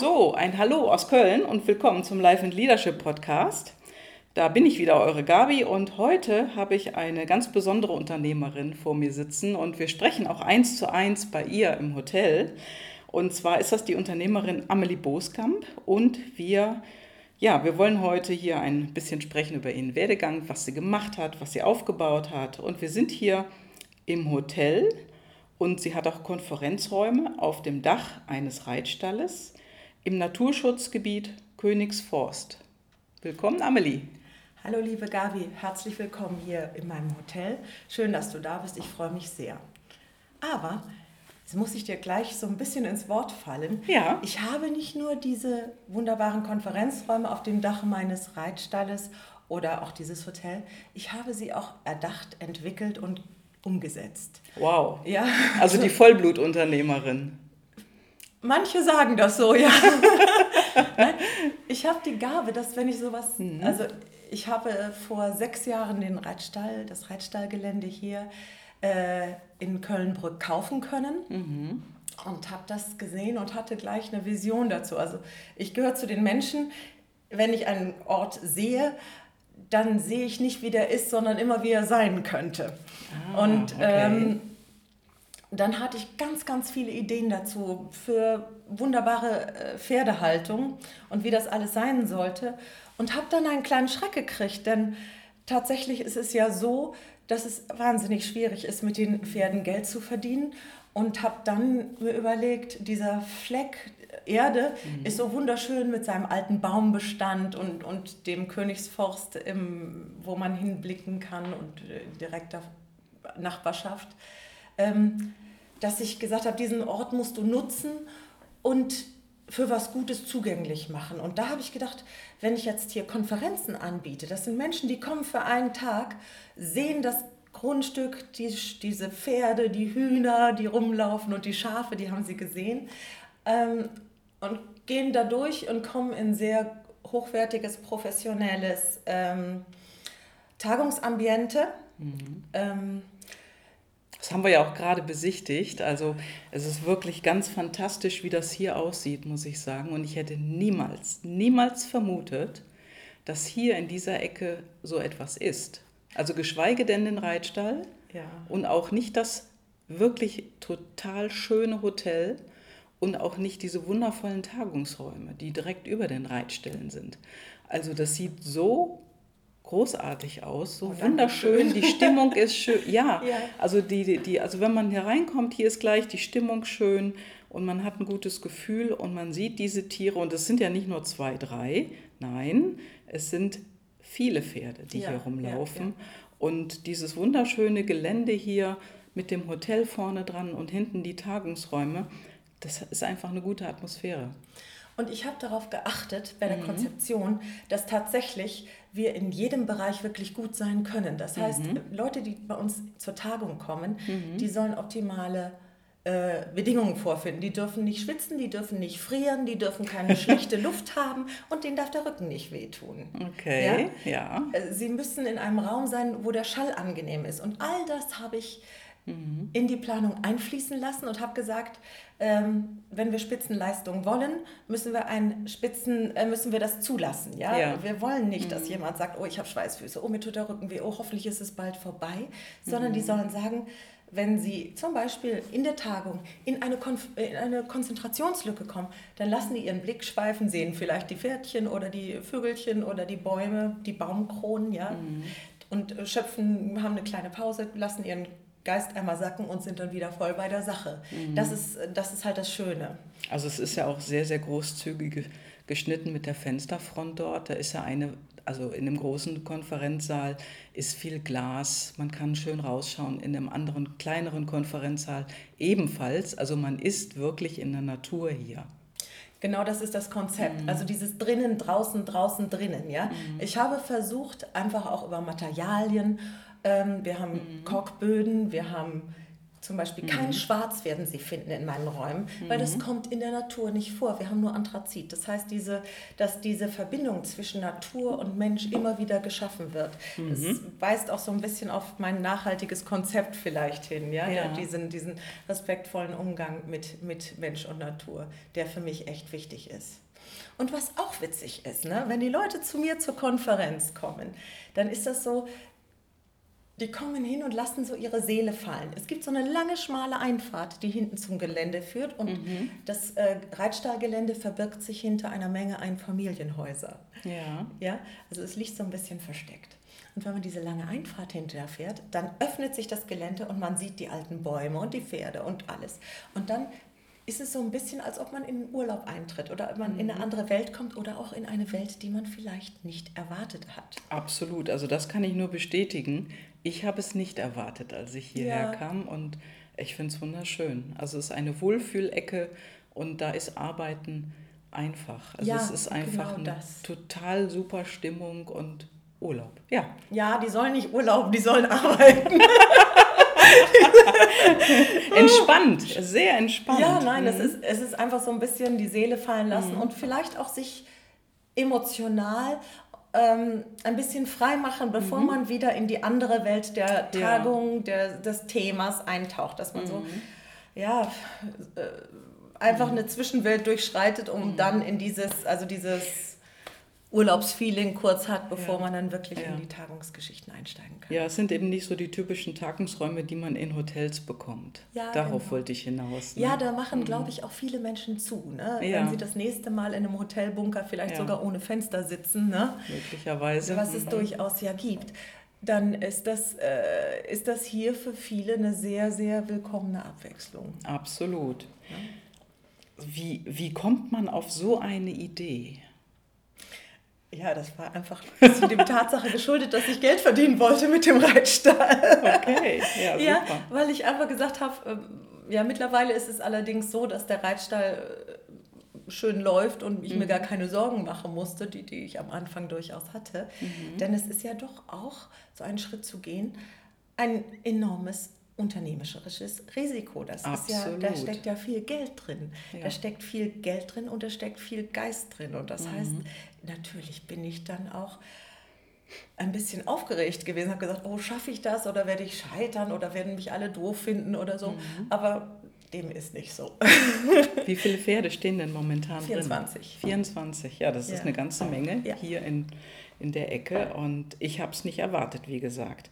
So, ein Hallo aus Köln und willkommen zum Life and Leadership Podcast. Da bin ich wieder, eure Gabi, und heute habe ich eine ganz besondere Unternehmerin vor mir sitzen und wir sprechen auch eins zu eins bei ihr im Hotel. Und zwar ist das die Unternehmerin Amelie Boskamp und wir, ja, wir wollen heute hier ein bisschen sprechen über ihren Werdegang, was sie gemacht hat, was sie aufgebaut hat. Und wir sind hier im Hotel und sie hat auch Konferenzräume auf dem Dach eines Reitstalles im Naturschutzgebiet Königsforst. Willkommen, Amelie. Hallo, liebe Gabi, herzlich willkommen hier in meinem Hotel. Schön, dass du da bist, ich freue mich sehr. Aber Jetzt muss ich dir gleich so ein bisschen ins Wort fallen. Ja. Ich habe nicht nur diese wunderbaren Konferenzräume auf dem Dach meines Reitstalles oder auch dieses Hotel, ich habe sie auch erdacht, entwickelt und umgesetzt. Wow. Ja. Also die Vollblutunternehmerin. Manche sagen das so, ja. ich habe die Gabe, dass wenn ich sowas, mhm. also ich habe vor sechs Jahren den Reitstall, das Reitstallgelände hier äh, in Kölnbrück kaufen können. Mhm. Und habe das gesehen und hatte gleich eine Vision dazu. Also ich gehöre zu den Menschen, wenn ich einen Ort sehe, dann sehe ich nicht, wie der ist, sondern immer, wie er sein könnte. Ah, und okay. ähm, dann hatte ich ganz, ganz viele Ideen dazu für wunderbare äh, Pferdehaltung und wie das alles sein sollte. Und habe dann einen kleinen Schreck gekriegt, denn tatsächlich ist es ja so, dass es wahnsinnig schwierig ist, mit den Pferden Geld zu verdienen. Und habe dann mir überlegt, dieser Fleck Erde mhm. ist so wunderschön mit seinem alten Baumbestand und, und dem Königsforst, im, wo man hinblicken kann und äh, direkter Nachbarschaft ähm, dass ich gesagt habe, diesen Ort musst du nutzen und für was Gutes zugänglich machen. Und da habe ich gedacht, wenn ich jetzt hier Konferenzen anbiete, das sind Menschen, die kommen für einen Tag, sehen das Grundstück, die, diese Pferde, die Hühner, die rumlaufen und die Schafe, die haben sie gesehen ähm, und gehen da durch und kommen in sehr hochwertiges, professionelles ähm, Tagungsambiente. Mhm. Ähm, das haben wir ja auch gerade besichtigt. Also es ist wirklich ganz fantastisch, wie das hier aussieht, muss ich sagen. Und ich hätte niemals, niemals vermutet, dass hier in dieser Ecke so etwas ist. Also geschweige denn den Reitstall ja. und auch nicht das wirklich total schöne Hotel und auch nicht diese wundervollen Tagungsräume, die direkt über den Reitstellen sind. Also das sieht so großartig aus, so oh, wunderschön. Die Stimmung ist schön. Ja, ja, also die, die, also wenn man hier reinkommt, hier ist gleich die Stimmung schön und man hat ein gutes Gefühl und man sieht diese Tiere und es sind ja nicht nur zwei, drei, nein, es sind viele Pferde, die ja, hier rumlaufen ja, und dieses wunderschöne Gelände hier mit dem Hotel vorne dran und hinten die Tagungsräume, das ist einfach eine gute Atmosphäre. Und ich habe darauf geachtet bei der mhm. Konzeption, dass tatsächlich wir in jedem Bereich wirklich gut sein können. Das heißt, mhm. Leute, die bei uns zur Tagung kommen, mhm. die sollen optimale äh, Bedingungen vorfinden. Die dürfen nicht schwitzen, die dürfen nicht frieren, die dürfen keine schlechte Luft haben und denen darf der Rücken nicht wehtun. Okay, ja. ja. Äh, sie müssen in einem Raum sein, wo der Schall angenehm ist. Und all das habe ich mhm. in die Planung einfließen lassen und habe gesagt, ähm, wenn wir Spitzenleistung wollen, müssen wir, ein Spitzen, äh, müssen wir das zulassen. Ja? ja. Wir wollen nicht, mhm. dass jemand sagt, oh, ich habe Schweißfüße, oh, mir tut der Rücken weh, oh, hoffentlich ist es bald vorbei, sondern mhm. die sollen sagen, wenn Sie zum Beispiel in der Tagung in eine, Konf in eine Konzentrationslücke kommen, dann lassen die ihren Blick schweifen, sehen vielleicht die Pferdchen oder die Vögelchen oder die Bäume, die Baumkronen, ja, mhm. und schöpfen, haben eine kleine Pause, lassen ihren Geist einmal sacken und sind dann wieder voll bei der Sache. Mhm. Das, ist, das ist halt das Schöne. Also es ist ja auch sehr, sehr großzügig geschnitten mit der Fensterfront dort. Da ist ja eine, also in dem großen Konferenzsaal ist viel Glas, man kann schön rausschauen. In dem anderen, kleineren Konferenzsaal ebenfalls. Also man ist wirklich in der Natur hier. Genau das ist das Konzept. Mhm. Also dieses drinnen, draußen, draußen, drinnen. Ja? Mhm. Ich habe versucht, einfach auch über Materialien ähm, wir haben mhm. Korkböden, wir haben Zum Beispiel kein Schwarz werden Sie finden in meinen Räumen, weil das kommt in der Natur nicht vor. Wir haben nur Anthrazit. Das heißt, diese, dass diese Verbindung zwischen Natur und Mensch immer wieder geschaffen wird. Das weist auch so ein bisschen auf mein nachhaltiges Konzept vielleicht hin. Ja? Ja. Diesen, diesen respektvollen Umgang mit, mit Mensch und Natur, der für mich echt wichtig ist. Und was auch witzig ist, ne? wenn die Leute zu mir zur Konferenz kommen, dann ist das so, die kommen hin und lassen so ihre Seele fallen. Es gibt so eine lange, schmale Einfahrt, die hinten zum Gelände führt. Und das äh, Reitstallgelände verbirgt sich hinter einer Menge Einfamilienhäuser. Ja. Ja, also es liegt so ein bisschen versteckt. Und wenn man diese lange Einfahrt hinterher fährt, dann öffnet sich das Gelände und man sieht die alten Bäume und die Pferde und alles. Und dann ist es so ein bisschen, als ob man in den Urlaub eintritt oder man in eine andere Welt kommt oder auch in eine Welt, die man vielleicht nicht erwartet hat. Absolut, also das kann ich nur bestätigen. Ich habe es nicht erwartet, als ich hierher Ja. kam und ich finde es wunderschön. Also es ist eine Wohlfühlecke und da ist Arbeiten einfach. Also Ja, es ist einfach genau eine das. total super Stimmung und Urlaub. Ja, Ja, die sollen nicht urlauben, die sollen arbeiten. entspannt, sehr entspannt. Ja, nein, es, Mhm. ist, es ist einfach so ein bisschen die Seele fallen lassen und vielleicht auch sich emotional ähm, ein bisschen frei machen, bevor man wieder in die andere Welt der Mhm. Tagung, der, des Themas eintaucht. Dass man so, Mhm. ja, äh, einfach eine Zwischenwelt durchschreitet, Mhm. um dann in dieses, also dieses Urlaubsfeeling kurz hat, bevor Ja. man dann wirklich Ja. in die Tagungsgeschichten einsteigen kann. Ja, es sind eben nicht so die typischen Tagungsräume, die man in Hotels bekommt. Ja, Darauf genau. wollte ich hinaus. Ne? Ja, da machen, glaube ich, auch viele Menschen zu. Ne? Ja. Wenn sie das nächste Mal in einem Hotelbunker vielleicht sogar ohne Fenster sitzen, ne? Möglicherweise. was es Mhm. durchaus ja gibt, dann ist das, äh, ist das hier für viele eine sehr, sehr willkommene Abwechslung. Absolut. Wie, wie kommt man auf so eine Idee? Ja, das war einfach zu dem Tatsache geschuldet, dass ich Geld verdienen wollte mit dem Reitstall. Okay, ja, super. Ja, weil ich einfach gesagt habe, ähm, ja, mittlerweile ist es allerdings so, dass der Reitstall äh, schön läuft und ich mir Mhm. gar keine Sorgen machen musste, die, die ich am Anfang durchaus hatte. Mhm. Denn es ist ja doch auch, so einen Schritt zu gehen, ein enormes unternehmerisches Risiko. Das ist ja, da Absolut. steckt ja viel Geld drin. Ja. Da steckt viel Geld drin und da steckt viel Geist drin. Und das Mhm. heißt, natürlich bin ich dann auch ein bisschen aufgeregt gewesen, habe gesagt, oh, schaffe ich das oder werde ich scheitern oder werden mich alle doof finden oder so. Mhm. Aber dem ist nicht so. Wie viele Pferde stehen denn momentan 24. drin? 24, ja, das ist Ja. eine ganze Menge Ja. hier in, in der Ecke und ich habe es nicht erwartet, wie gesagt.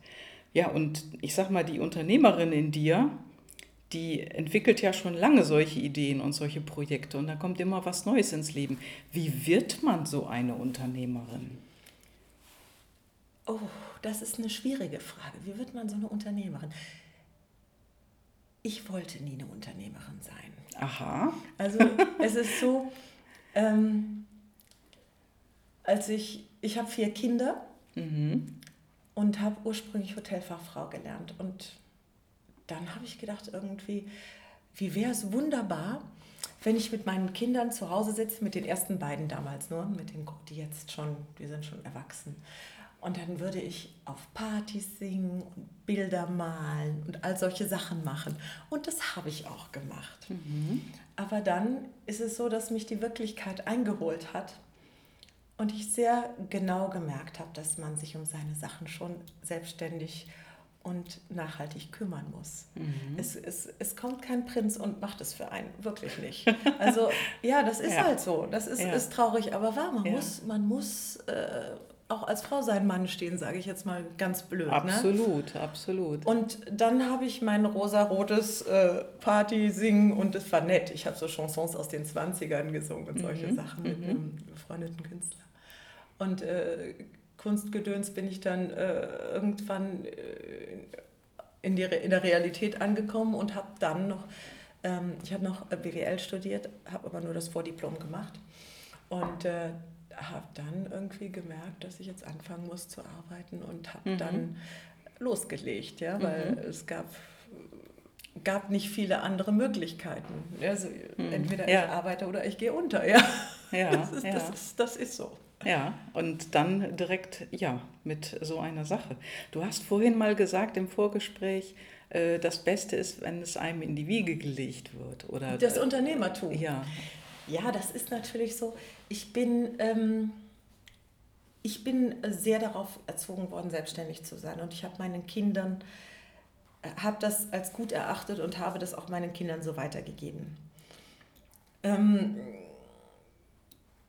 Ja, und ich sag mal, die Unternehmerin in dir, die entwickelt ja schon lange solche Ideen und solche Projekte und da kommt immer was Neues ins Leben. Wie wird man so eine Unternehmerin? Oh, das ist eine schwierige Frage. Wie wird man so eine Unternehmerin? Ich wollte nie eine Unternehmerin sein. Aha, Also es ist so, ähm, als ich, ich habe vier Kinder und habe ursprünglich Hotelfachfrau gelernt. Und dann habe ich gedacht, irgendwie, wie wäre es wunderbar, wenn ich mit meinen Kindern zu Hause sitze, mit den ersten beiden damals nur, mit den, die jetzt schon, die sind schon erwachsen. Und dann würde ich auf Partys singen und Bilder malen und all solche Sachen machen. Und das habe ich auch gemacht. Aber dann ist es so, dass mich die Wirklichkeit eingeholt hat und ich sehr genau gemerkt habe, dass man sich um seine Sachen schon selbstständig und nachhaltig kümmern muss. Es, es, es kommt kein Prinz und macht es für einen, wirklich nicht. Also ja, das ist Ja. halt so. Das ist, Ja. ist traurig, aber wahr. Man Ja. muss, man muss äh, auch als Frau seinen Mann stehen, sage ich jetzt mal ganz blöd. Ne? absolut, absolut. Und dann habe ich mein rosarotes äh, Party singen und es war nett. Ich habe so Chansons aus den 20ern gesungen und solche Sachen mit einem befreundeten Künstler. Und äh, Kunstgedöns bin ich dann äh, irgendwann äh, in, die, Re- in der Realität angekommen und habe dann noch, ähm, ich habe noch äh, BWL studiert, habe aber nur das Vordiplom gemacht und äh, habe dann irgendwie gemerkt, dass ich jetzt anfangen muss zu arbeiten und habe dann losgelegt, ja, weil es gab gab nicht viele andere Möglichkeiten. Also entweder Ja. ich arbeite oder ich gehe unter, ja. Ja, Das ist, ja. das ist, das ist so. Ja, und dann direkt, ja, mit so einer Sache. Du hast vorhin mal gesagt im Vorgespräch, äh, das Beste ist, wenn es einem in die Wiege gelegt wird. Oder, das Unternehmertum. Ja. Ja, das ist natürlich so. Ich bin, ähm, ich bin sehr darauf erzogen worden, selbstständig zu sein. Und ich habe meinen Kindern, äh, habe das als gut erachtet und habe das auch meinen Kindern so weitergegeben. Ähm,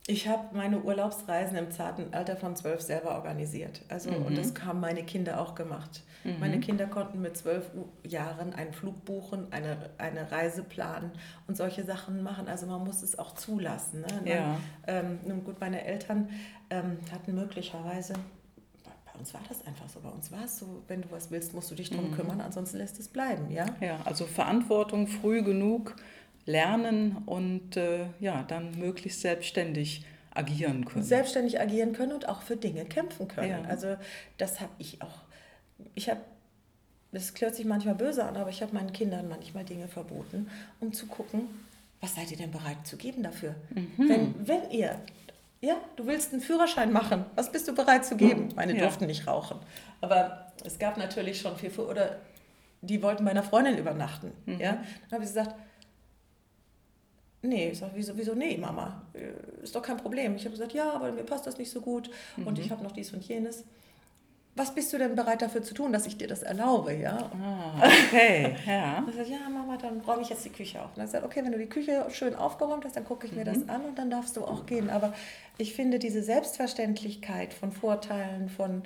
ich habe meine Urlaubsreisen im zarten Alter von zwölf selber organisiert. Also, mhm. Und das haben meine Kinder auch gemacht. Mhm. Meine Kinder konnten mit zwölf Jahren einen Flug buchen, eine, eine Reise planen und solche Sachen machen. Also man muss es auch zulassen. Ne? Ja. Ähm, nun gut, meine Eltern ähm, hatten möglicherweise bei uns war das einfach so. Bei uns war es so, wenn du was willst, musst du dich darum mhm. kümmern, ansonsten lässt es bleiben, ja? Ja, also Verantwortung früh genug lernen und äh, ja, dann möglichst selbstständig agieren können. Selbstständig agieren können und auch für Dinge kämpfen können. Ja. Also das habe ich auch. Ich habe, das hört sich manchmal böse an, aber ich habe meinen Kindern manchmal Dinge verboten, um zu gucken, was seid ihr denn bereit zu geben dafür? Mhm. Wenn, wenn ihr, ja, du willst einen Führerschein machen, was bist du bereit zu geben? Meine ja. durften nicht rauchen. Aber es gab natürlich schon viel, oder die wollten bei einer Freundin übernachten. Mhm. Ja? Dann habe ich gesagt, Nee, ich sage, wieso, wieso, nee, Mama, ist doch kein Problem. Ich habe gesagt, ja, aber mir passt das nicht so gut mhm. und ich habe noch dies und jenes. Was bist du denn bereit dafür zu tun, dass ich dir das erlaube, ja? Ah, okay, ja. Und ich sage, ja, Mama, dann räume ich jetzt die Küche auf. Und dann sagt, okay, wenn du die Küche schön aufgeräumt hast, dann gucke ich mir mhm. das an und dann darfst du auch gehen. Aber ich finde diese Selbstverständlichkeit von Vorteilen, von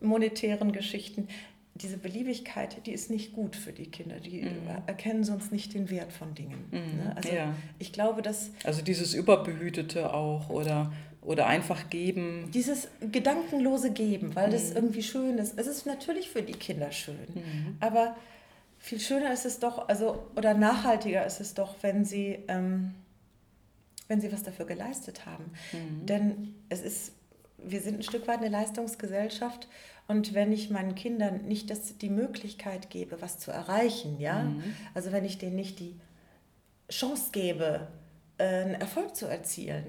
monetären Geschichten, diese Beliebigkeit, die ist nicht gut für die Kinder. Die mhm. erkennen sonst nicht den Wert von Dingen. Mhm. Ne? Also ja. ich glaube, dass... Also dieses Überbehütete auch oder, oder einfach geben. Dieses gedankenlose Geben, weil mhm. das irgendwie schön ist. Es ist natürlich für die Kinder schön, mhm. aber viel schöner ist es doch, also oder nachhaltiger ist es doch, wenn sie, ähm, wenn sie was dafür geleistet haben. Mhm. Denn es ist, wir sind ein Stück weit eine Leistungsgesellschaft und wenn ich meinen Kindern nicht das, die Möglichkeit gebe, was zu erreichen, ja, mhm. also wenn ich denen nicht die Chance gebe, äh, einen Erfolg zu erzielen,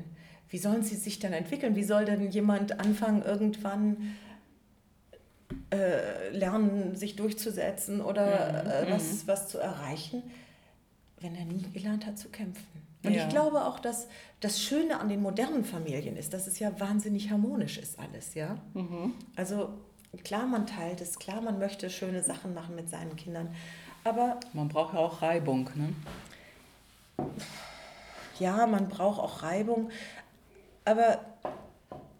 wie sollen sie sich dann entwickeln? Wie soll denn jemand anfangen, irgendwann äh, lernen, sich durchzusetzen oder mhm. äh, was, mhm. was zu erreichen, wenn er nie gelernt hat zu kämpfen? Und ja. ich glaube auch, dass das Schöne an den modernen Familien ist, dass es ja wahnsinnig harmonisch ist alles, ja. Mhm. Also klar, man teilt es, klar, man möchte schöne Sachen machen mit seinen Kindern, aber... Man braucht ja auch Reibung, ne? Ja, man braucht auch Reibung, aber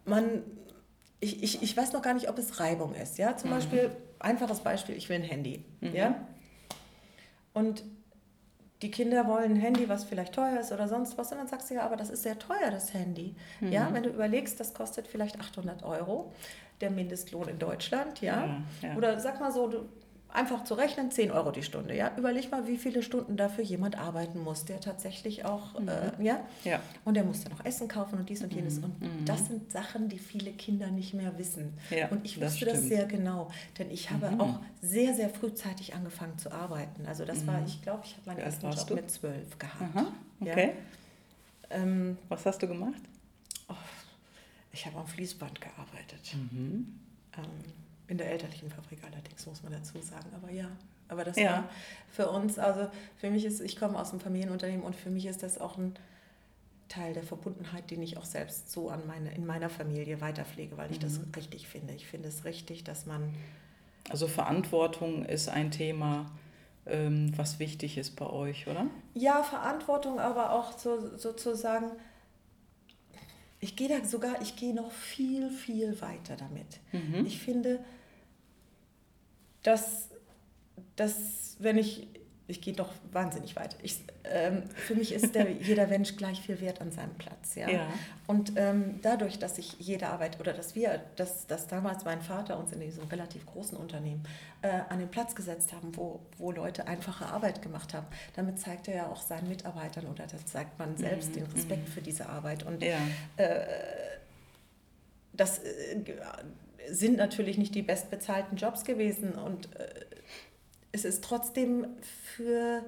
man... Ich, ich, ich weiß noch gar nicht, ob es Reibung ist, ja? Zum mhm. Beispiel, einfaches Beispiel, ich will ein Handy, mhm. ja? Und die Kinder wollen ein Handy, was vielleicht teuer ist oder sonst was. Und dann sagst du ja, aber das ist sehr teuer, das Handy. Mhm. Ja, wenn du überlegst, das kostet vielleicht 800 Euro, der Mindestlohn in Deutschland, ja. ja, ja. Oder sag mal so, du, einfach zu rechnen, 10 Euro die Stunde. Ja? Überleg mal, wie viele Stunden dafür jemand arbeiten muss, der tatsächlich auch, mhm. äh, ja? ja. Und der muss dann auch Essen kaufen und dies und jenes. Und mhm. das sind Sachen, die viele Kinder nicht mehr wissen. Ja, und ich wusste das, das, sehr genau, denn ich habe mhm. auch sehr, sehr frühzeitig angefangen zu arbeiten. Also das war, mhm. ich glaube, ich habe meinen ersten Job du? mit zwölf gehabt. Aha. Okay. Ja? Ähm, Was hast du gemacht? Oh, ich habe am Fließband gearbeitet. Mhm. Ähm, in der elterlichen Fabrik allerdings, muss man dazu sagen. Aber ja, aber das ja. war für uns, also für mich ist, ich komme aus einem Familienunternehmen und für mich ist das auch ein Teil der Verbundenheit, den ich auch selbst so an meine, in meiner Familie weiterpflege, weil ich mhm. das richtig finde. Ich finde es richtig, dass man. Also Verantwortung ist ein Thema, ähm, was wichtig ist bei euch, oder? Ja, Verantwortung, aber auch so, sozusagen ich gehe da sogar, ich gehe noch viel, viel weiter damit. Mhm. Ich finde, dass, dass wenn ich ich gehe doch wahnsinnig weit. Ich, ähm, für mich ist der, jeder Mensch gleich viel wert an seinem Platz. Ja? ja. Und ähm, dadurch, dass ich jede Arbeit oder dass wir, dass, dass damals mein Vater uns in diesem relativ großen Unternehmen äh, an den Platz gesetzt haben, wo, wo Leute einfache Arbeit gemacht haben, damit zeigt er ja auch seinen Mitarbeitern oder da zeigt man selbst mhm. den Respekt mhm. für diese Arbeit. Und ja. äh, das äh, sind natürlich nicht die bestbezahlten Jobs gewesen und äh, es ist trotzdem für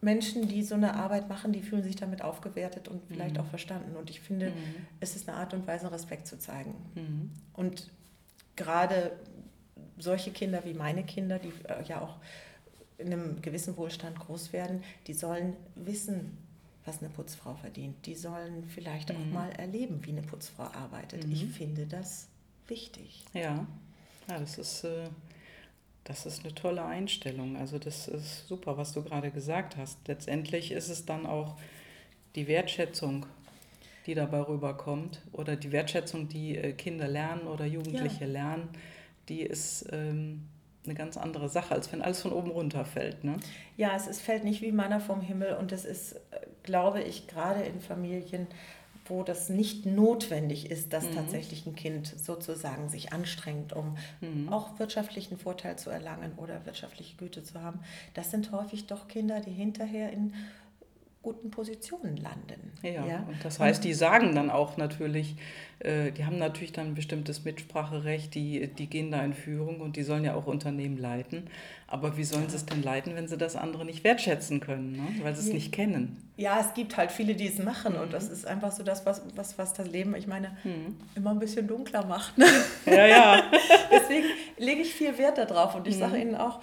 Menschen, die so eine Arbeit machen, die fühlen sich damit aufgewertet und vielleicht mhm. auch verstanden. Und ich finde, mhm. es ist eine Art und Weise, Respekt zu zeigen. Mhm. Und gerade solche Kinder wie meine Kinder, die äh, ja auch in einem gewissen Wohlstand groß werden, die sollen wissen, was eine Putzfrau verdient. Die sollen vielleicht mhm. auch mal erleben, wie eine Putzfrau arbeitet. Mhm. Ich finde das wichtig. Ja, ja das ist. Äh das ist eine tolle Einstellung. Also das ist super, was du gerade gesagt hast. Letztendlich ist es dann auch die Wertschätzung, die dabei rüberkommt oder die Wertschätzung, die äh, Kinder lernen oder Jugendliche ja. lernen, die ist ähm, eine ganz andere Sache, als wenn alles von oben runter fällt. Ne? Ja, es ist, fällt nicht wie Manna vom Himmel und es ist, äh, glaube ich, gerade in Familien, wo das nicht notwendig ist, dass mhm. tatsächlich ein Kind sozusagen sich anstrengt, um mhm. auch wirtschaftlichen Vorteil zu erlangen oder wirtschaftliche Güte zu haben. Das sind häufig doch Kinder, die hinterher in guten Positionen landen. Ja, ja? und das heißt, die sagen dann auch natürlich, äh, die haben natürlich dann ein bestimmtes Mitspracherecht, die, die gehen da in Führung und die sollen ja auch Unternehmen leiten. Aber wie sollen sie es denn leiten, wenn sie das andere nicht wertschätzen können, ne? weil sie es ja. nicht kennen? Ja, es gibt halt viele, die es machen mhm. und das ist einfach so das, was, was, was das Leben, ich meine, mhm. immer ein bisschen dunkler macht. Ne? Ja, ja. Deswegen lege ich viel Wert darauf und ich mhm. sage Ihnen auch,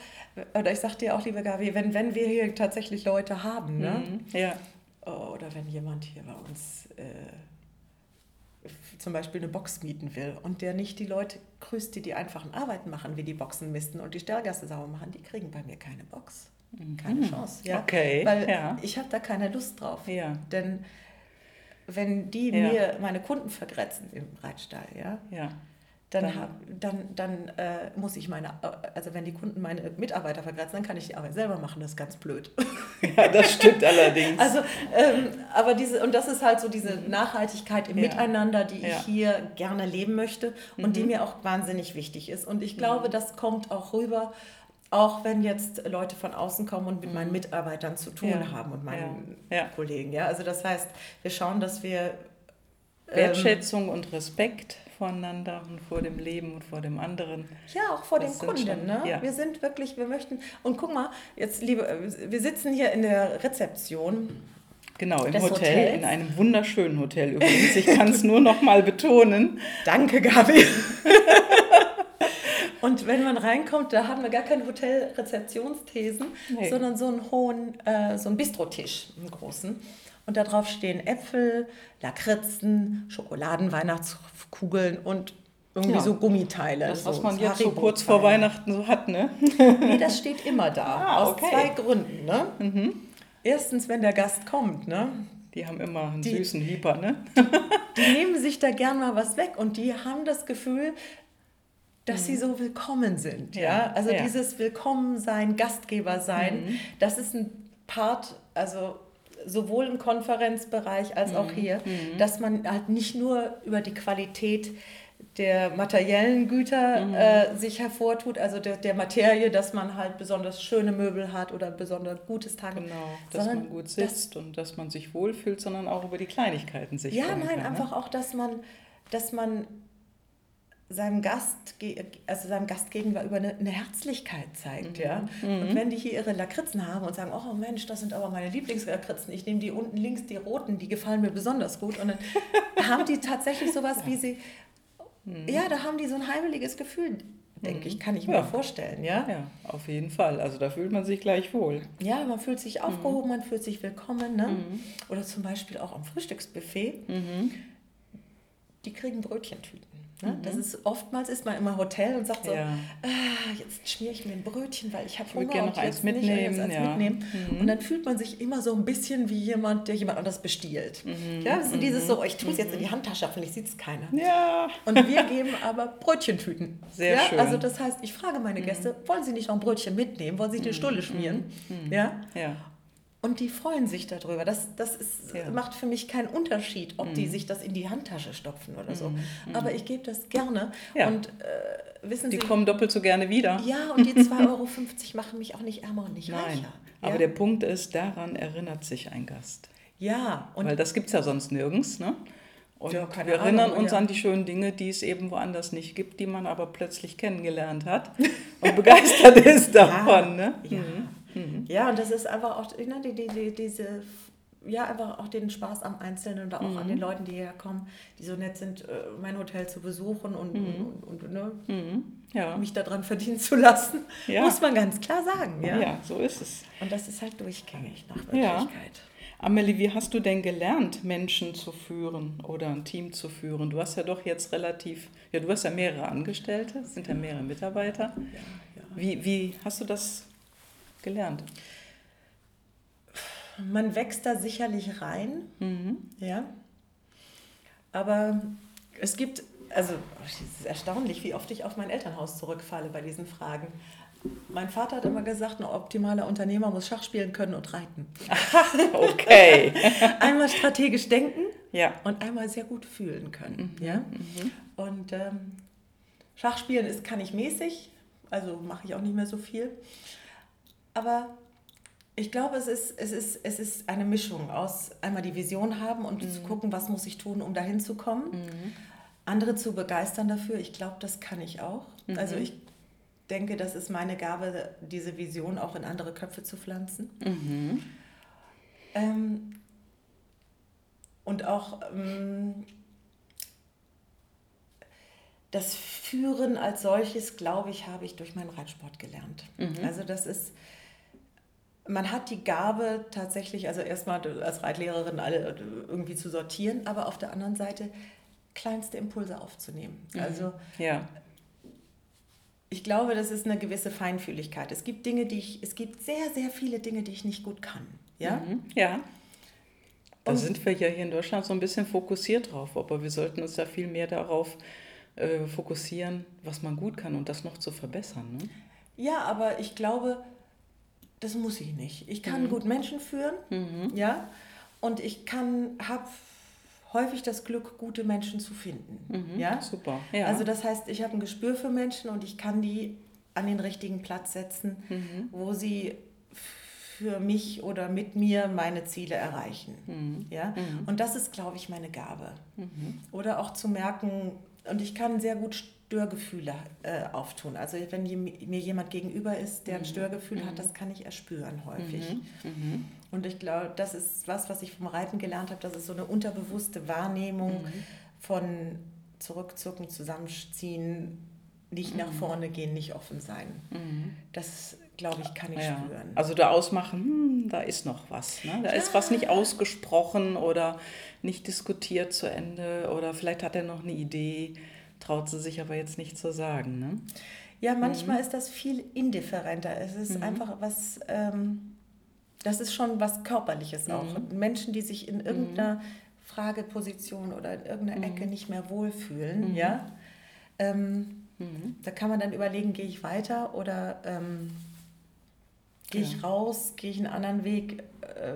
oder ich sage dir auch, liebe Gabi, wenn, wenn wir hier tatsächlich Leute haben, ne? Mhm. Ja. Oder wenn jemand hier bei uns äh, zum Beispiel eine Box mieten will und der nicht die Leute grüßt, die die einfachen Arbeiten machen, wie die Boxen misten und die Stellgasse sauber machen, die kriegen bei mir keine Box. Keine mhm. Chance. Ja? Okay. Weil ja. ich habe da keine Lust drauf. Ja. Denn wenn die mir meine Kunden vergrätzen im Reitstall, ja, ja dann, dann, hab, dann, dann äh, muss ich meine, also wenn die Kunden meine Mitarbeiter vergrätzen, dann kann ich die Arbeit selber machen, das ist ganz blöd. Ja, das stimmt allerdings. Also, ähm, aber diese, und das ist halt so diese mhm. Nachhaltigkeit im ja. Miteinander, die ja. ich hier gerne leben möchte und mhm. die mir auch wahnsinnig wichtig ist. Und ich glaube, mhm. das kommt auch rüber, auch wenn jetzt Leute von außen kommen und mit meinen mhm. Mitarbeitern zu tun ja. haben und meinen Kollegen. Ja, also das heißt, wir schauen, dass wir Wertschätzung ähm, und Respekt voreinander und vor dem Leben und vor dem anderen. Ja, auch vor das dem Kunden. Schon, ne? Ja. Wir sind wirklich, wir möchten, und guck mal, jetzt liebe, wir sitzen hier in der Rezeption. Genau, im Hotel, Hotels. in einem wunderschönen Hotel übrigens. Ich kann es nur noch mal betonen. Danke, Gabi. Und wenn man reinkommt, da haben wir gar keine Hotelrezeptionsthesen, nee. sondern so einen hohen, äh, so einen Bistrotisch, einen großen. Und darauf stehen Äpfel, Lakritzen, Schokoladen, Weihnachtskugeln und irgendwie ja. so Gummiteile. Das, was so man jetzt so kurz vor Weihnachten so hat, ne? nee, das steht immer da. Ah, aus zwei Gründen, ne? Mhm. Erstens, wenn der Gast kommt, ne? Die haben immer einen die, süßen Hieper, ne? die nehmen sich da gern mal was weg und die haben das Gefühl, dass mhm. sie so willkommen sind. Ja, ja? also ja. dieses Willkommensein, Gastgeber sein, mhm. das ist ein Part, also sowohl im Konferenzbereich als auch mhm. hier, mhm. dass man halt nicht nur über die Qualität der materiellen Güter mhm. äh, sich hervortut, also der, der Materie, dass man halt besonders schöne Möbel hat oder besonders gutes Tag. Genau, dass man gut sitzt das, und dass man sich wohlfühlt, sondern auch über die Kleinigkeiten sich Ja, nein, kann, ne? einfach ne? auch, dass man, dass man seinem Gast, also seinem Gast gegenüber über eine, eine Herzlichkeit zeigt, mhm. ja. Mhm. Und wenn die hier ihre Lakritzen haben und sagen, oh Mensch, das sind aber meine Lieblingslakritzen, ich nehme die unten links, die roten, die gefallen mir besonders gut. Und dann haben die tatsächlich sowas, wie sie, mhm. ja, da haben die so ein heimeliges Gefühl, denke ich, mhm. kann ich ja. mir vorstellen, ja? Ja, auf jeden Fall. Also da fühlt man sich gleich wohl. Ja, man fühlt sich aufgehoben, mhm. man fühlt sich willkommen, ne? Mhm. Oder zum Beispiel auch am Frühstücksbuffet. Die kriegen Brötchentüten. Ne? Mhm. Das ist oftmals ist man im Hotel und sagt so, ja. ah, jetzt schmiere ich mir ein Brötchen, weil ich habe Hunger gerne noch eins mitnehmen. Nicht, eins ja. mitnehmen. Mhm. Und dann fühlt man sich immer so ein bisschen wie jemand, der jemand anders bestiehlt. Mhm. Ja, ist dieses so, ich tue es jetzt in die mhm. Handtasche, hoffentlich sieht es keiner. Ja. Und wir geben aber Brötchentüten. Sehr ja? schön. Also das heißt, ich frage meine mhm. Gäste, wollen Sie nicht noch ein Brötchen mitnehmen? Wollen Sie sich eine Stulle schmieren? Ja? ja. Und die freuen sich darüber. Das, das ist, ja. macht für mich keinen Unterschied, ob mhm. die sich das in die Handtasche stopfen oder so. Mhm. mhm. Aber ich gebe das gerne. Ja. Und äh, wissen die Sie. Die kommen doppelt so gerne wieder. Ja, und die 2,50 Euro machen mich auch nicht ärmer und nicht Nein. reicher. Aber der Punkt ist, daran erinnert sich ein Gast. Ja. Und Weil das gibt es ja sonst nirgends. Ne? Und ja, wir erinnern Ahnung, uns ja. an die schönen Dinge, die es eben woanders nicht gibt, die man aber plötzlich kennengelernt hat und begeistert ist davon. Ja, ne? ja. Mhm. Mhm. Ja, und das ist einfach auch ne, die, die, die, diese ja, einfach auch den Spaß am Einzelnen oder auch mhm. an den Leuten, die hierher kommen, die so nett sind, äh, mein Hotel zu besuchen und, mhm. und, und ne, mhm. ja. mich daran verdienen zu lassen, ja. muss man ganz klar sagen. Ja? ja, so ist es. Und das ist halt durchgängig nach Wirklichkeit. Ja. Amelie, wie hast du denn gelernt, Menschen zu führen oder ein Team zu führen? Du hast ja doch jetzt relativ, ja, du hast ja mehrere Angestellte, sind ja mehrere Mitarbeiter. Wie, wie hast du das gelernt? Man wächst da sicherlich rein, mhm. ja. Aber es gibt, also es ist erstaunlich, wie oft ich auf mein Elternhaus zurückfalle bei diesen Fragen. Mein Vater hat immer gesagt, ein optimaler Unternehmer muss Schach spielen können und reiten. okay. einmal strategisch denken ja. und einmal sehr gut fühlen können. Mhm. Ja? Mhm. Und ähm, Schachspielen ist, kann ich mäßig, also mache ich auch nicht mehr so viel. Aber ich glaube, es ist, es, ist, es ist eine Mischung aus einmal die Vision haben und mhm. zu gucken, was muss ich tun, um dahin zu kommen. Mhm. Andere zu begeistern dafür, ich glaube, das kann ich auch. Also mhm. ich denke, das ist meine Gabe, diese Vision auch in andere Köpfe zu pflanzen. Mhm. Ähm, und auch ähm, das Führen als solches, glaube ich, habe ich durch meinen Reitsport gelernt. Mhm. Also das ist, man hat die Gabe tatsächlich, also erstmal als Reitlehrerin alle irgendwie zu sortieren, aber auf der anderen Seite kleinste Impulse aufzunehmen. Mhm. Also ja ich glaube, das ist eine gewisse Feinfühligkeit. Es gibt Dinge, die ich, es gibt sehr, sehr viele Dinge, die ich nicht gut kann. Ja. Mhm, ja. Da Und, sind wir ja hier in Deutschland so ein bisschen fokussiert drauf, aber wir sollten uns ja viel mehr darauf äh, fokussieren, was man gut kann und das noch zu verbessern. Ne? Ja, aber ich glaube, das muss ich nicht. Ich kann mhm. gut Menschen führen, mhm. ja, und ich kann, habe häufig das Glück, gute Menschen zu finden. Mhm, ja? Super. Ja. Also das heißt, ich habe ein Gespür für Menschen und ich kann die an den richtigen Platz setzen, mhm. wo sie für mich oder mit mir meine Ziele erreichen. Mhm. Ja? Mhm. Und das ist, glaube ich, meine Gabe. Oder auch zu merken, und ich kann sehr gut Störgefühle äh, auftun. Also wenn mir jemand gegenüber ist, der ein mhm. Störgefühl hat, das kann ich erspüren häufig. Und ich glaube, das ist was, was ich vom Reiten gelernt habe. Das ist so eine unterbewusste Wahrnehmung mhm. von zurückzucken, zusammenziehen, nicht mhm. nach vorne gehen, nicht offen sein. Mhm. Das, glaube ich, kann ich ja. spüren. Also da ausmachen, hm, da ist noch was. Ne? Da ja. ist was nicht ausgesprochen oder nicht diskutiert zu Ende oder vielleicht hat er noch eine Idee, traut sie sich aber jetzt nicht zu sagen. Ne? Ja, manchmal mhm. ist das viel indifferenter. Es ist mhm. einfach was... Ähm, das ist schon was Körperliches auch. Mhm. Menschen, die sich in mhm. irgendeiner. Frageposition oder in irgendeiner mhm. Ecke nicht mehr wohlfühlen, ja. Ähm, da kann man dann überlegen, gehe ich weiter oder ähm, gehe ich raus, gehe ich einen anderen Weg, äh,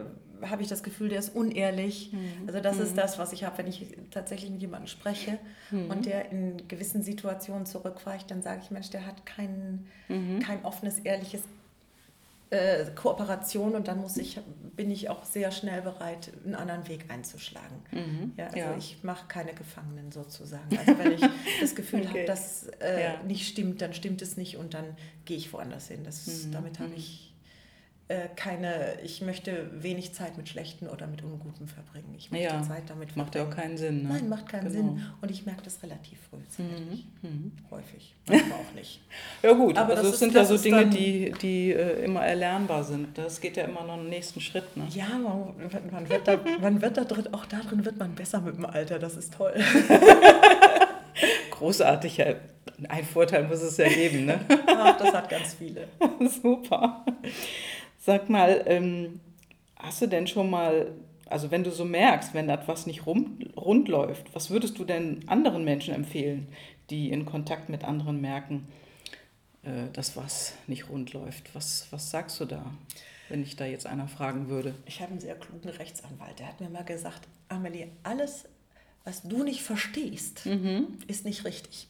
habe ich das Gefühl, der ist unehrlich. Also das ist das, was ich habe, wenn ich tatsächlich mit jemandem spreche und der in gewissen Situationen zurückweicht, dann sage ich, Mensch, der hat kein, kein offenes, ehrliches äh, Kooperation und dann muss ich, bin ich auch sehr schnell bereit, einen anderen Weg einzuschlagen. Mhm. Ja, also ja. ich mache keine Gefangenen sozusagen. Also wenn ich das Gefühl okay. habe, dass äh, ja. nicht stimmt, dann stimmt es nicht und dann gehe ich woanders hin. Das, mhm. Damit habe mhm. ich äh, keine, ich möchte wenig Zeit mit schlechten oder mit unguten verbringen. Ich möchte ja, Zeit damit verbringen. Macht ja auch keinen Sinn. Ne? Nein, macht keinen genau. Sinn. Und ich merke das relativ frühzeitig. Mhm. Mhm. Häufig. Manchmal auch nicht. ja gut, aber also das, sind ja so Dinge, die, die äh, immer erlernbar sind. Das geht ja immer noch einen nächsten Schritt. Ne? Ja, man, man, wird da, man wird da drin, auch darin wird man besser mit dem Alter. Das ist toll. Großartig, ja. Ein Vorteil muss es ja geben, ne? Ach, das hat ganz viele. Super. Sag mal, ähm, hast du denn schon mal, also wenn du so merkst, wenn etwas nicht rund, rund läuft, was würdest du denn anderen Menschen empfehlen, die in Kontakt mit anderen merken, äh, dass was nicht rund läuft? Was, was sagst du da, wenn ich da jetzt einer fragen würde? Ich habe einen sehr klugen Rechtsanwalt, der hat mir mal gesagt, Amelie, alles, was du nicht verstehst, mhm. ist nicht richtig.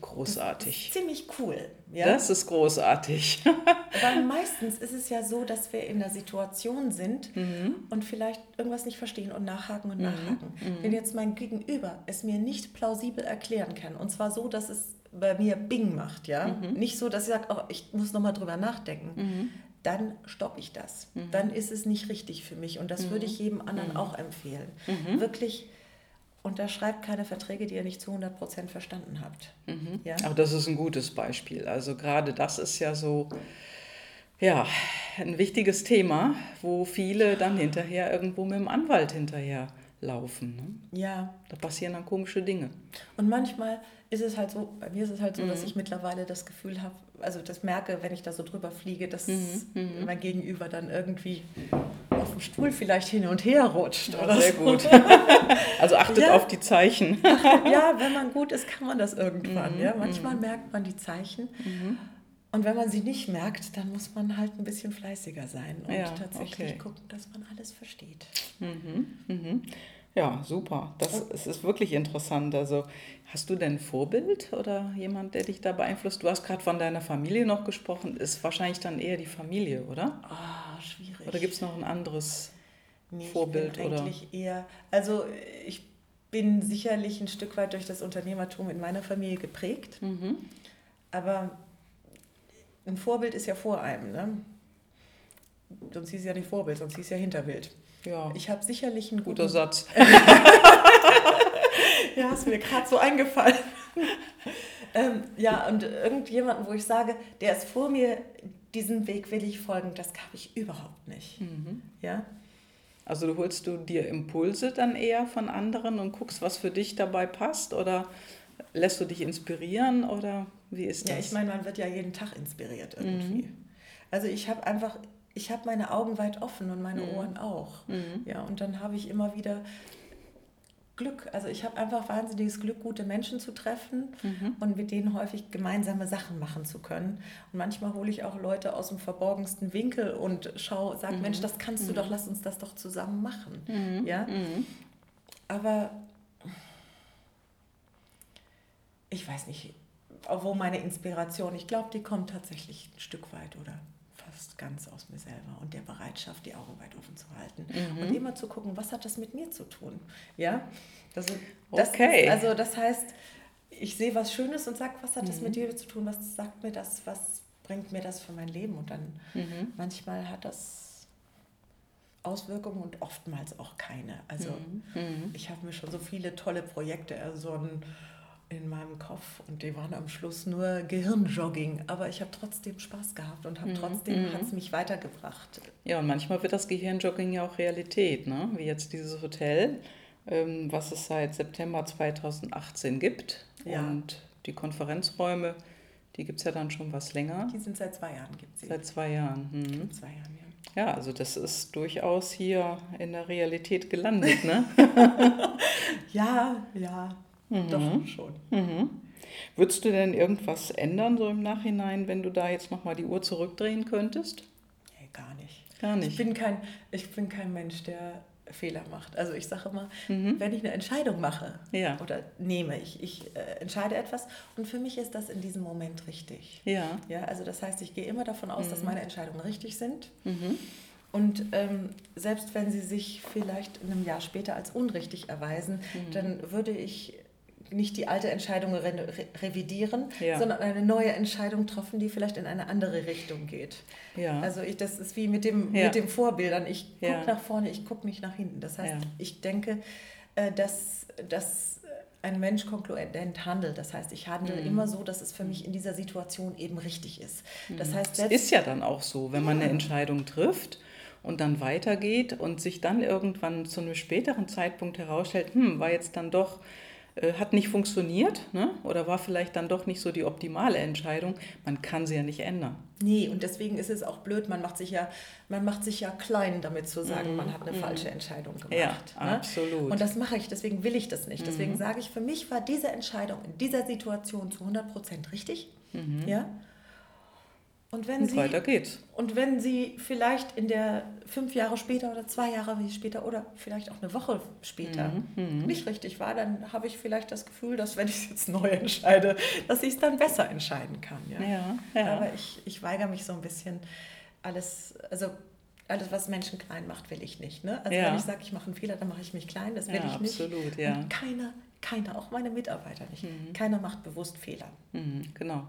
Großartig. ziemlich cool. Ja? Das ist großartig. Weil meistens ist es ja so, dass wir in der Situation sind mhm. und vielleicht irgendwas nicht verstehen und nachhaken und mhm. nachhaken. Mhm. Wenn jetzt mein Gegenüber es mir nicht plausibel erklären kann, und zwar so, dass es bei mir Bing macht, ja, mhm. nicht so, dass ich sage, oh, ich muss nochmal drüber nachdenken, mhm. dann stoppe ich das. Mhm. Dann ist es nicht richtig für mich. Und das würde ich jedem anderen auch empfehlen. Wirklich unterschreibt keine Verträge, die ihr nicht zu 100 Prozent verstanden habt. Mhm. Ja? Aber das ist ein gutes Beispiel. Also gerade das ist ja so, ja, ein wichtiges Thema, wo viele dann hinterher irgendwo mit dem Anwalt hinterher laufen. Ne? Ja. Da passieren dann komische Dinge. Und manchmal ist es halt so, bei mir ist es halt so, mhm. dass ich mittlerweile das Gefühl habe, also das merke, wenn ich da so drüber fliege, dass mhm. mhm. mein Gegenüber dann irgendwie auf dem Stuhl vielleicht hin und her rutscht. Ja, oder sehr so. gut. also achtet ja. auf die Zeichen. ja, wenn man gut ist, kann man das irgendwann. Mhm. Ja? Manchmal mhm. merkt man die Zeichen. Mhm. Und wenn man sie nicht merkt, dann muss man halt ein bisschen fleißiger sein und ja, tatsächlich okay. gucken, dass man alles versteht. Mhm, mhm. Ja, super. Das, das ist wirklich interessant. Also hast du denn ein Vorbild oder jemand, der dich da beeinflusst? Du hast gerade von deiner Familie noch gesprochen. Ist wahrscheinlich dann eher die Familie, oder? Schwierig. Oder gibt es noch ein anderes nee, Vorbild? Ich bin eigentlich oder? eher, also ich bin sicherlich ein Stück weit durch das Unternehmertum in meiner Familie geprägt. Mhm. Aber ein Vorbild ist ja vor einem. Ne? Sonst hieß es ja nicht Vorbild, sonst hieß es ja Hinterbild. Ja. Ich habe sicherlich einen guten... Guter Satz. ja, ist mir gerade so eingefallen. ähm, ja, und irgendjemanden, wo ich sage, der ist vor mir, diesen Weg will ich folgen, das habe ich überhaupt nicht. Mhm. Ja? Also du holst du dir Impulse dann eher von anderen und guckst, was für dich dabei passt oder lässt du dich inspirieren oder wie ist das? Ja, ich meine, man wird ja jeden Tag inspiriert irgendwie. Mhm. Also ich habe einfach, ich habe meine Augen weit offen und meine mhm. Ohren auch. Mhm. Ja, und dann habe ich immer wieder Glück. Also ich habe einfach wahnsinniges Glück, gute Menschen zu treffen mhm. und mit denen häufig gemeinsame Sachen machen zu können. Und manchmal hole ich auch Leute aus dem verborgensten Winkel und schaue, sage, mhm. Mensch, das kannst du doch, mhm. lass uns das doch zusammen machen. Mhm. Ja? Mhm. Aber ich weiß nicht, wo meine Inspiration, ich glaube, die kommt tatsächlich ein Stück weit oder ganz aus mir selber und der Bereitschaft, die Augen weit offen zu halten mhm. und immer zu gucken, was hat das mit mir zu tun? Ja, also das okay. Ist, also das heißt, ich sehe was Schönes und sage, was hat das mit mhm. dir zu tun? Was sagt mir das? Was bringt mir das für mein Leben? Und dann mhm. manchmal hat das Auswirkungen und oftmals auch keine. Also mhm. mhm. ich habe mir schon so viele tolle Projekte ersonnen. Also in meinem Kopf und die waren am Schluss nur Gehirnjogging, aber ich habe trotzdem Spaß gehabt und habe mhm. trotzdem mhm. hat es mich weitergebracht. Ja, und manchmal wird das Gehirnjogging ja auch Realität, ne? wie jetzt dieses Hotel, ähm, was es seit September 2018 gibt ja. und die Konferenzräume, die gibt es ja dann schon was länger. Die sind seit zwei Jahren, gibt es Seit zwei Jahren. Mhm. Zwei Jahren, ja. Ja, also das ist durchaus hier in der Realität gelandet, ne? ja, ja. Mhm. Doch schon. Mhm. Würdest du denn irgendwas ändern so im Nachhinein, wenn du da jetzt nochmal die Uhr zurückdrehen könntest? Nee, gar nicht. Gar nicht. Ich bin kein, ich bin kein Mensch, der Fehler macht. Also ich sage immer, mhm. wenn ich eine Entscheidung mache ja. oder nehme, ich, ich äh, entscheide etwas und für mich ist das in diesem Moment richtig. Ja. Ja, also das heißt, ich gehe immer davon aus, mhm. dass meine Entscheidungen richtig sind. Mhm. Und ähm, selbst wenn sie sich vielleicht in einem Jahr später als unrichtig erweisen, mhm. dann würde ich nicht die alte Entscheidung re revidieren, ja. sondern eine neue Entscheidung treffen, die vielleicht in eine andere Richtung geht. Ja. Also ich, das ist wie mit, dem, ja. mit den Vorbildern. Ich gucke nach vorne, ich gucke nicht nach hinten. Das heißt, ich denke, äh, dass, dass ein Mensch konkluent handelt. Das heißt, ich handle mhm. immer so, dass es für mich in dieser Situation eben richtig ist. Das mhm. heißt, selbst, es ist ja dann auch so, wenn man eine Entscheidung trifft und dann weitergeht und sich dann irgendwann zu einem späteren Zeitpunkt herausstellt, hm, war jetzt dann doch äh, hat nicht funktioniert ne? oder war vielleicht dann doch nicht so die optimale Entscheidung. Man kann sie ja nicht ändern. Nee, und deswegen ist es auch blöd, man macht sich ja, man macht sich ja klein damit zu sagen, mm, man hat eine mm. falsche Entscheidung gemacht. Ja, ne? absolut. Und das mache ich, deswegen will ich das nicht. Deswegen mm. sage ich, für mich war diese Entscheidung in dieser Situation zu 100 Prozent richtig. -hmm. Ja? Und, wenn und sie, weiter geht's. Und wenn sie vielleicht in der fünf Jahre später oder zwei Jahre später oder vielleicht auch eine Woche später mhm, mhm. nicht richtig war, dann habe ich vielleicht das Gefühl, dass wenn ich es jetzt neu entscheide, dass ich es dann besser entscheiden kann. Ja? Ja, ja. Aber ich, ich weigere mich so ein bisschen, alles, also alles, was Menschen klein macht, will ich nicht. Ne? Also ja. wenn ich sage, ich mache einen Fehler, dann mache ich mich klein, das will ich nicht. Absolut, ja. Und keiner, keiner, auch meine Mitarbeiter nicht, mhm. keiner macht bewusst Fehler. Mhm, genau.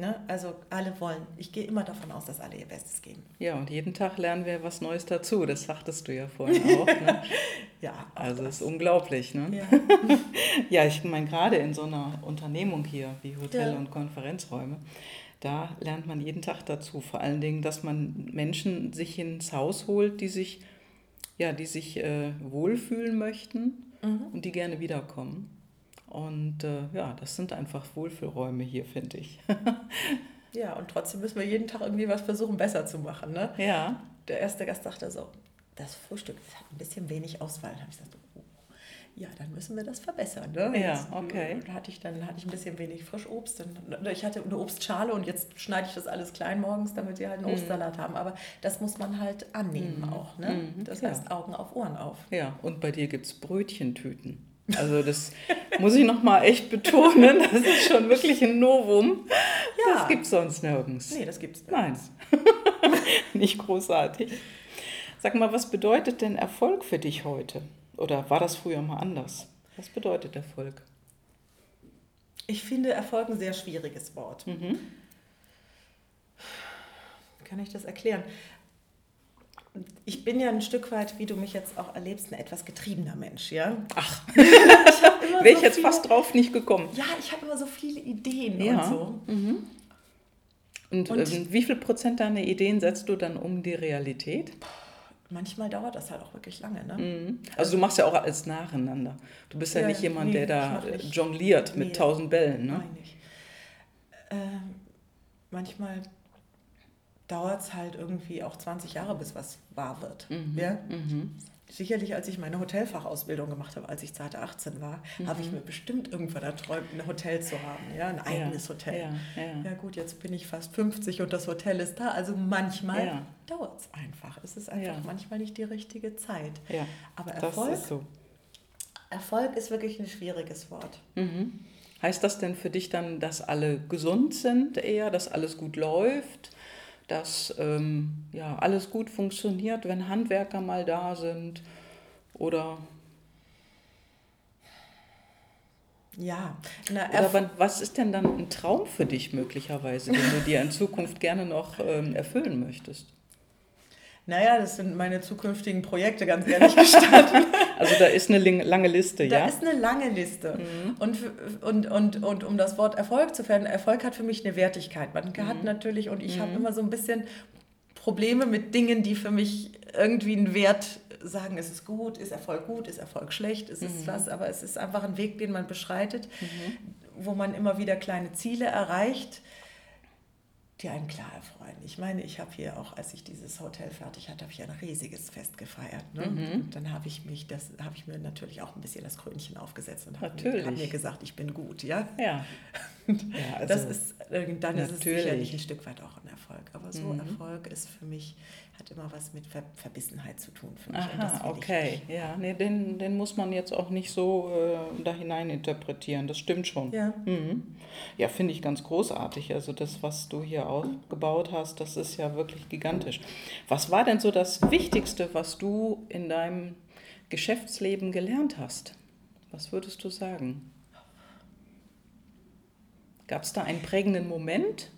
Ne? Also alle wollen, ich gehe immer davon aus, dass alle ihr Bestes geben. Ja, und jeden Tag lernen wir was Neues dazu. Das sagtest du ja vorhin auch. Ne? ja. Also es ist unglaublich. Ne? Ja. ja, ich meine, gerade in so einer Unternehmung hier wie Hotel- ja. und Konferenzräume, da lernt man jeden Tag dazu. Vor allen Dingen, dass man Menschen sich ins Haus holt, die sich, ja, die sich äh, wohlfühlen möchten mhm. und die gerne wiederkommen. Und äh, ja, das sind einfach Wohlfühlräume hier, finde ich. ja, und trotzdem müssen wir jeden Tag irgendwie was versuchen, besser zu machen. Ne? Ja. Der erste Gast sagte so, das Frühstück das hat ein bisschen wenig Auswahl. Da habe ich gesagt, oh, ja, dann müssen wir das verbessern. Ne? Ja, okay. Dann hatte ich, dann hatte ich ein bisschen wenig Frischobst. Dann, ich hatte eine Obstschale und jetzt schneide ich das alles klein morgens, damit sie halt einen mhm. Obstsalat haben. Aber das muss man halt annehmen mhm. auch. Ne? Mhm. Das heißt ja. Augen auf Ohren auf. Ja, und bei dir gibt es Brötchentüten. Also das muss ich nochmal echt betonen. Das ist schon wirklich ein Novum. Ja. Das gibt es sonst nirgends. Nee, das gibt es Nein. Nicht großartig. Sag mal, was bedeutet denn Erfolg für dich heute? Oder war das früher mal anders? Was bedeutet Erfolg? Ich finde Erfolg ein sehr schwieriges Wort. Mhm. Kann ich das erklären? Ich bin ja ein Stück weit, wie du mich jetzt auch erlebst, ein etwas getriebener Mensch, ja. Ach, wäre ich so jetzt viele, fast drauf nicht gekommen. Ja, ich habe immer so viele Ideen ja. und so. Mhm. Und, und ähm, wie viel Prozent deiner Ideen setzt du dann um die Realität? Manchmal dauert das halt auch wirklich lange. Ne? Mhm. Also du machst ja auch alles nacheinander. Du bist ja, ja nicht jemand, nee, der da jongliert mit tausend Bällen. Ne? Nein, nicht. Ähm, manchmal dauert es halt irgendwie auch 20 Jahre, bis was wahr wird. Mhm. Ja? Mhm. Sicherlich, als ich meine Hotelfachausbildung gemacht habe, als ich zarte 18 war, mhm. habe ich mir bestimmt irgendwann erträumt, ein Hotel zu haben, ja, ein eigenes ja, Hotel. Ja, ja. ja, gut, jetzt bin ich fast 50 und das Hotel ist da. Also manchmal dauert es einfach. Es ist einfach manchmal nicht die richtige Zeit. Ja, Aber Erfolg, ist so. Erfolg ist wirklich ein schwieriges Wort. Mhm. Heißt das denn für dich dann, dass alle gesund sind eher, dass alles gut läuft? Dass ähm, ja, alles gut funktioniert, wenn Handwerker mal da sind oder Ja. Na, Oder wann, was ist denn dann ein Traum für dich möglicherweise, den du dir in Zukunft gerne noch ähm, erfüllen möchtest? Naja, das sind meine zukünftigen Projekte, ganz ehrlich gestanden. also da ist eine lange Liste, da ja? Da ist eine lange Liste. Mhm. Und, und, und, und um das Wort Erfolg zu finden, Erfolg hat für mich eine Wertigkeit. Man mhm. hat natürlich, und ich mhm. habe immer so ein bisschen Probleme mit Dingen, die für mich irgendwie einen Wert sagen, ist es gut, ist Erfolg gut, ist Erfolg schlecht, ist es mhm. was, aber es ist einfach ein Weg, den man beschreitet, mhm. wo man immer wieder kleine Ziele erreicht die einen klar erfreuen. Ich meine, ich habe hier auch, als ich dieses Hotel fertig hatte, habe ich ein riesiges Fest gefeiert. Ne? Mhm. Dann habe ich mich, das habe ich mir natürlich auch ein bisschen das Krönchen aufgesetzt und habe mir, hab mir, gesagt, ich bin gut, ja. Ja. ja also das ist, äh, dann natürlich. ist es sicherlich ein Stück weit auch ein Erfolg. Aber so mhm. Erfolg ist für mich hat immer was mit Ver Verbissenheit zu tun für mich. Aha, okay. Ja, nee, den, den muss man jetzt auch nicht so äh, da hinein interpretieren. Das stimmt schon. Ja. Mhm. Ja, finde ich ganz großartig. Also das, was du hier aufgebaut hast, das ist ja wirklich gigantisch. Was war denn so das Wichtigste, was du in deinem Geschäftsleben gelernt hast? Was würdest du sagen? Gab es da einen prägenden Moment?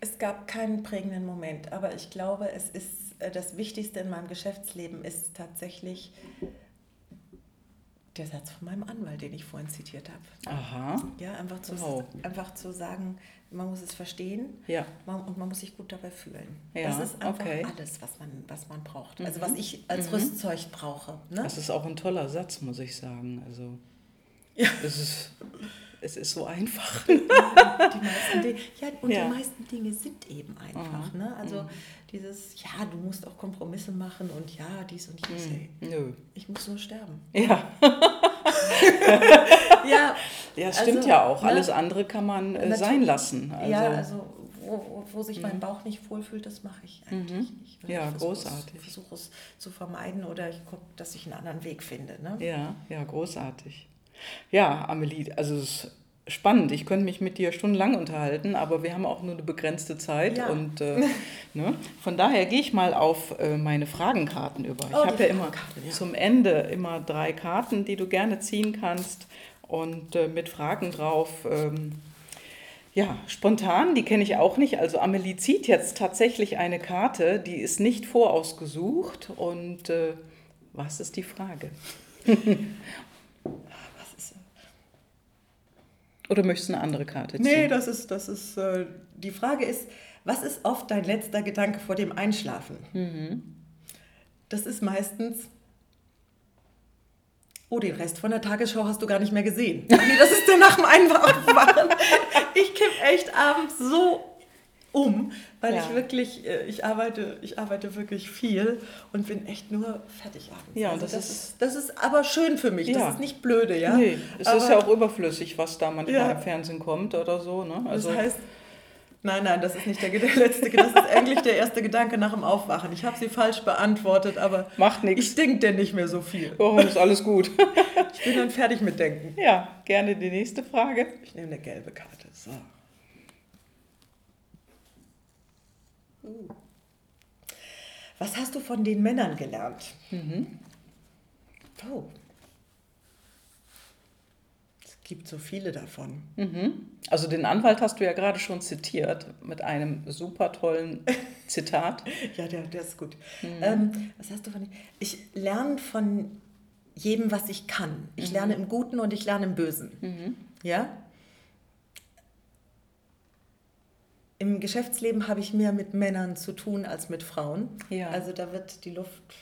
Es gab keinen prägenden Moment, aber ich glaube, es ist das Wichtigste in meinem Geschäftsleben ist tatsächlich der Satz von meinem Anwalt, den ich vorhin zitiert habe. Aha. Ja, einfach zu, wow. einfach zu sagen, man muss es verstehen ja. und man muss sich gut dabei fühlen. Ja, das ist einfach okay. alles, was man, was man braucht. Also was mhm. ich als mhm. Rüstzeug brauche. Ne? Das ist auch ein toller Satz, muss ich sagen. Also ja. es ist es ist so einfach. die meisten ja, und ja. die meisten Dinge sind eben einfach. Mhm. Ne? Also mhm. dieses, ja, du musst auch Kompromisse machen und ja, dies und jenes. Mhm. Nö. Ich muss nur sterben. Ja. ja, ja, stimmt also, ja auch. Ne? Alles andere kann man äh, sein lassen. Also, ja, also wo, wo sich mein mhm. Bauch nicht wohlfühlt, das mache ich eigentlich mhm. nicht. Ja, ich großartig. Ich versuche es zu vermeiden oder ich gucke, dass ich einen anderen Weg finde. Ne? Ja, ja, großartig. Ja, Amelie, also es ist spannend. Ich könnte mich mit dir stundenlang unterhalten, aber wir haben auch nur eine begrenzte Zeit. Ja. Und äh, ne? von daher gehe ich mal auf äh, meine Fragenkarten über. Ich oh, habe ja immer ja. zum Ende immer drei Karten, die du gerne ziehen kannst und äh, mit Fragen drauf. Ähm, Ja, spontan, die kenne ich auch nicht. Also Amelie zieht jetzt tatsächlich eine Karte, die ist nicht vorausgesucht. Und äh, was ist die Frage? Oder möchtest du eine andere Karte ziehen? Nee, das ist, das ist, äh, die Frage ist, was ist oft dein letzter Gedanke vor dem Einschlafen? Mhm. Das ist meistens, oh, den Rest von der Tagesschau hast du gar nicht mehr gesehen. nee, das ist der nach dem Einwachen. ich kipp echt abends so um, weil ja. ich wirklich, äh, ich arbeite, ich arbeite wirklich viel und bin echt nur fertig abends. Ja, also das, das, ist, das ist aber schön für mich. Ja. Das ist nicht blöde, ja. Nee, es aber, ist ja auch überflüssig, was da manchmal ja. im Fernsehen kommt oder so. Ne? Also, das heißt, Nein, nein, das ist nicht der, der letzte, das ist eigentlich der erste Gedanke nach dem Aufwachen. Ich habe sie falsch beantwortet, aber Macht nichts. ich denke denn nicht mehr so viel. Oh, ist alles gut. ich bin dann fertig mit Denken. Ja, gerne die nächste Frage. Ich nehme eine gelbe Karte. So. Was hast du von den Männern gelernt? Mhm. Oh. Es gibt so viele davon. Mhm. Also den Anwalt hast du ja gerade schon zitiert mit einem super tollen Zitat. ja, der, der ist gut. Mhm. Ähm, was hast du von Ich lerne von jedem, was ich kann. Ich mhm. lerne im Guten und ich lerne im Bösen. Mhm. Ja? Im Geschäftsleben habe ich mehr mit Männern zu tun als mit Frauen. Ja. Also da wird die Luft,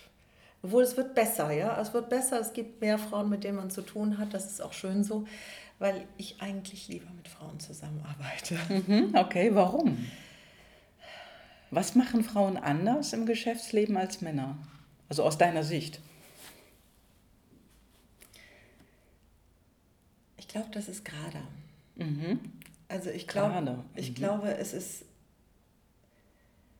obwohl es wird besser, ja, es wird besser, es gibt mehr Frauen, mit denen man zu tun hat, das ist auch schön so, weil ich eigentlich lieber mit Frauen zusammenarbeite. Mhm, okay, warum? Was machen Frauen anders im Geschäftsleben als Männer? Also aus deiner Sicht? Ich glaube, das ist gerade. Mhm. Also ich, glaub, mhm. ich glaube, es ist.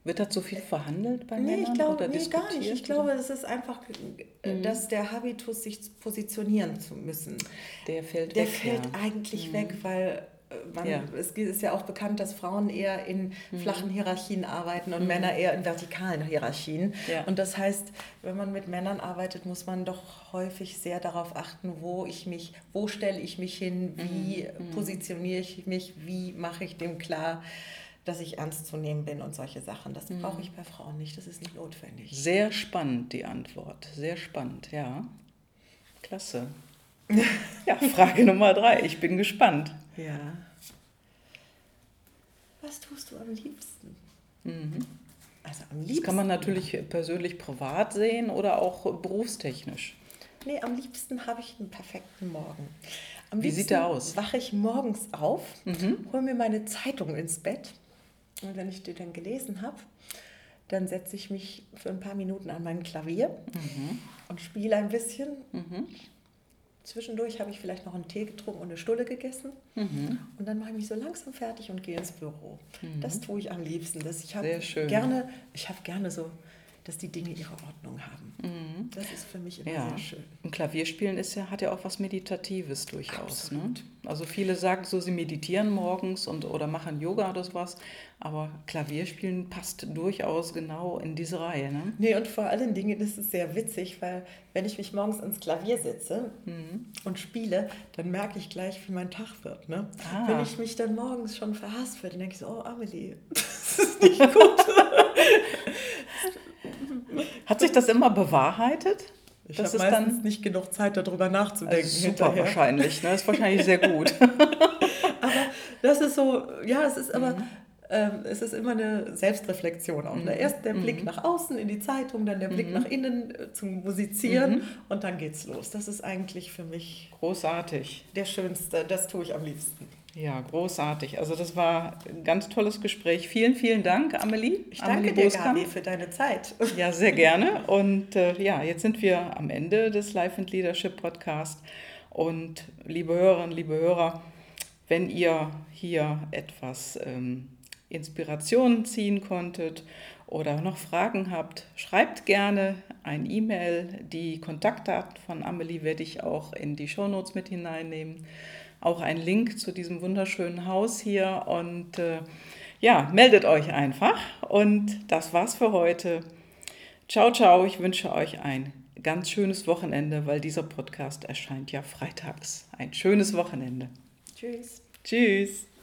Wird da zu viel verhandelt bei nee, Männern ich glaube, oder nee, gar nicht. Ich glaube, es ist einfach, äh, mhm. dass der Habitus, sich positionieren zu müssen, der fällt der weg. Der fällt ja. eigentlich mhm. weg, weil man, ja. es ist ja auch bekannt, dass Frauen eher in mhm. flachen Hierarchien arbeiten und mhm. Männer eher in vertikalen Hierarchien. Ja. Und das heißt, wenn man mit Männern arbeitet, muss man doch häufig sehr darauf achten, wo ich mich, wo stelle ich mich hin, wie mhm. mhm. positioniere ich mich, wie mache ich dem klar, dass ich ernst zu nehmen bin und solche Sachen. Das mhm. brauche ich bei Frauen nicht, das ist nicht notwendig. Sehr spannend die Antwort, sehr spannend, ja. Klasse. Ja, Frage Nummer drei. Ich bin gespannt. Ja. Was tust du am liebsten? Mhm. Also am liebsten. Das kann man natürlich persönlich privat sehen oder auch berufstechnisch. Nee, am liebsten habe ich einen perfekten Morgen. Am Wie sieht der aus? Wache ich morgens auf, mhm. hole mir meine Zeitung ins Bett und wenn ich die dann gelesen habe, dann setze ich mich für ein paar Minuten an mein Klavier mhm. und spiele ein bisschen. Mhm. Zwischendurch habe ich vielleicht noch einen Tee getrunken und eine Stulle gegessen. Mhm. Und dann mache ich mich so langsam fertig und gehe ins Büro. Mhm. Das tue ich am liebsten. Das, ich habe gerne, ich habe gerne so, dass die Dinge ihre Ordnung haben. Mhm. Das ist für mich immer ja. sehr schön. Und Klavierspielen ist ja, hat ja auch was Meditatives durchaus. Ne? Also viele sagen so, sie meditieren morgens und, oder machen Yoga oder sowas. Aber Klavierspielen passt durchaus genau in diese Reihe. Ne? Nee, und vor allen Dingen ist es sehr witzig, weil wenn ich mich morgens ins Klavier setze mhm. und spiele, dann merke ich gleich, wie mein Tag wird. Ne? Ah. Wenn ich mich dann morgens schon verhaspel, dann denke ich so, oh Amelie, das ist nicht gut. Hat sich das immer bewahrheitet? Ich habe meistens dann nicht genug Zeit, darüber nachzudenken. Also super hinterher. wahrscheinlich, ne? Das ist wahrscheinlich sehr gut. aber das ist so, ja, es ist aber, mhm es ist immer eine Selbstreflexion auch. Ne? Mhm. Erst der Blick mhm. nach außen in die Zeitung, dann der Blick mhm. nach innen äh, zum Musizieren mhm. und dann geht's los. Das ist eigentlich für mich großartig. Der schönste, das tue ich am liebsten. Ja, großartig. Also das war ein ganz tolles Gespräch. Vielen, vielen Dank, Amelie. Ich danke Amelie dir, Boskamp. Gabi, für deine Zeit. Ja, sehr gerne. Und äh, ja, jetzt sind wir am Ende des Life and Leadership Podcast. Und liebe Hörerinnen, liebe Hörer, wenn ihr hier etwas ähm, Inspirationen ziehen konntet oder noch Fragen habt, schreibt gerne ein E-Mail. Die Kontaktdaten von Amelie werde ich auch in die Shownotes mit hineinnehmen. Auch ein Link zu diesem wunderschönen Haus hier. Und äh, ja, meldet euch einfach. Und das war's für heute. Ciao, ciao. Ich wünsche euch ein ganz schönes Wochenende, weil dieser Podcast erscheint ja freitags. Ein schönes Wochenende. Tschüss. Tschüss.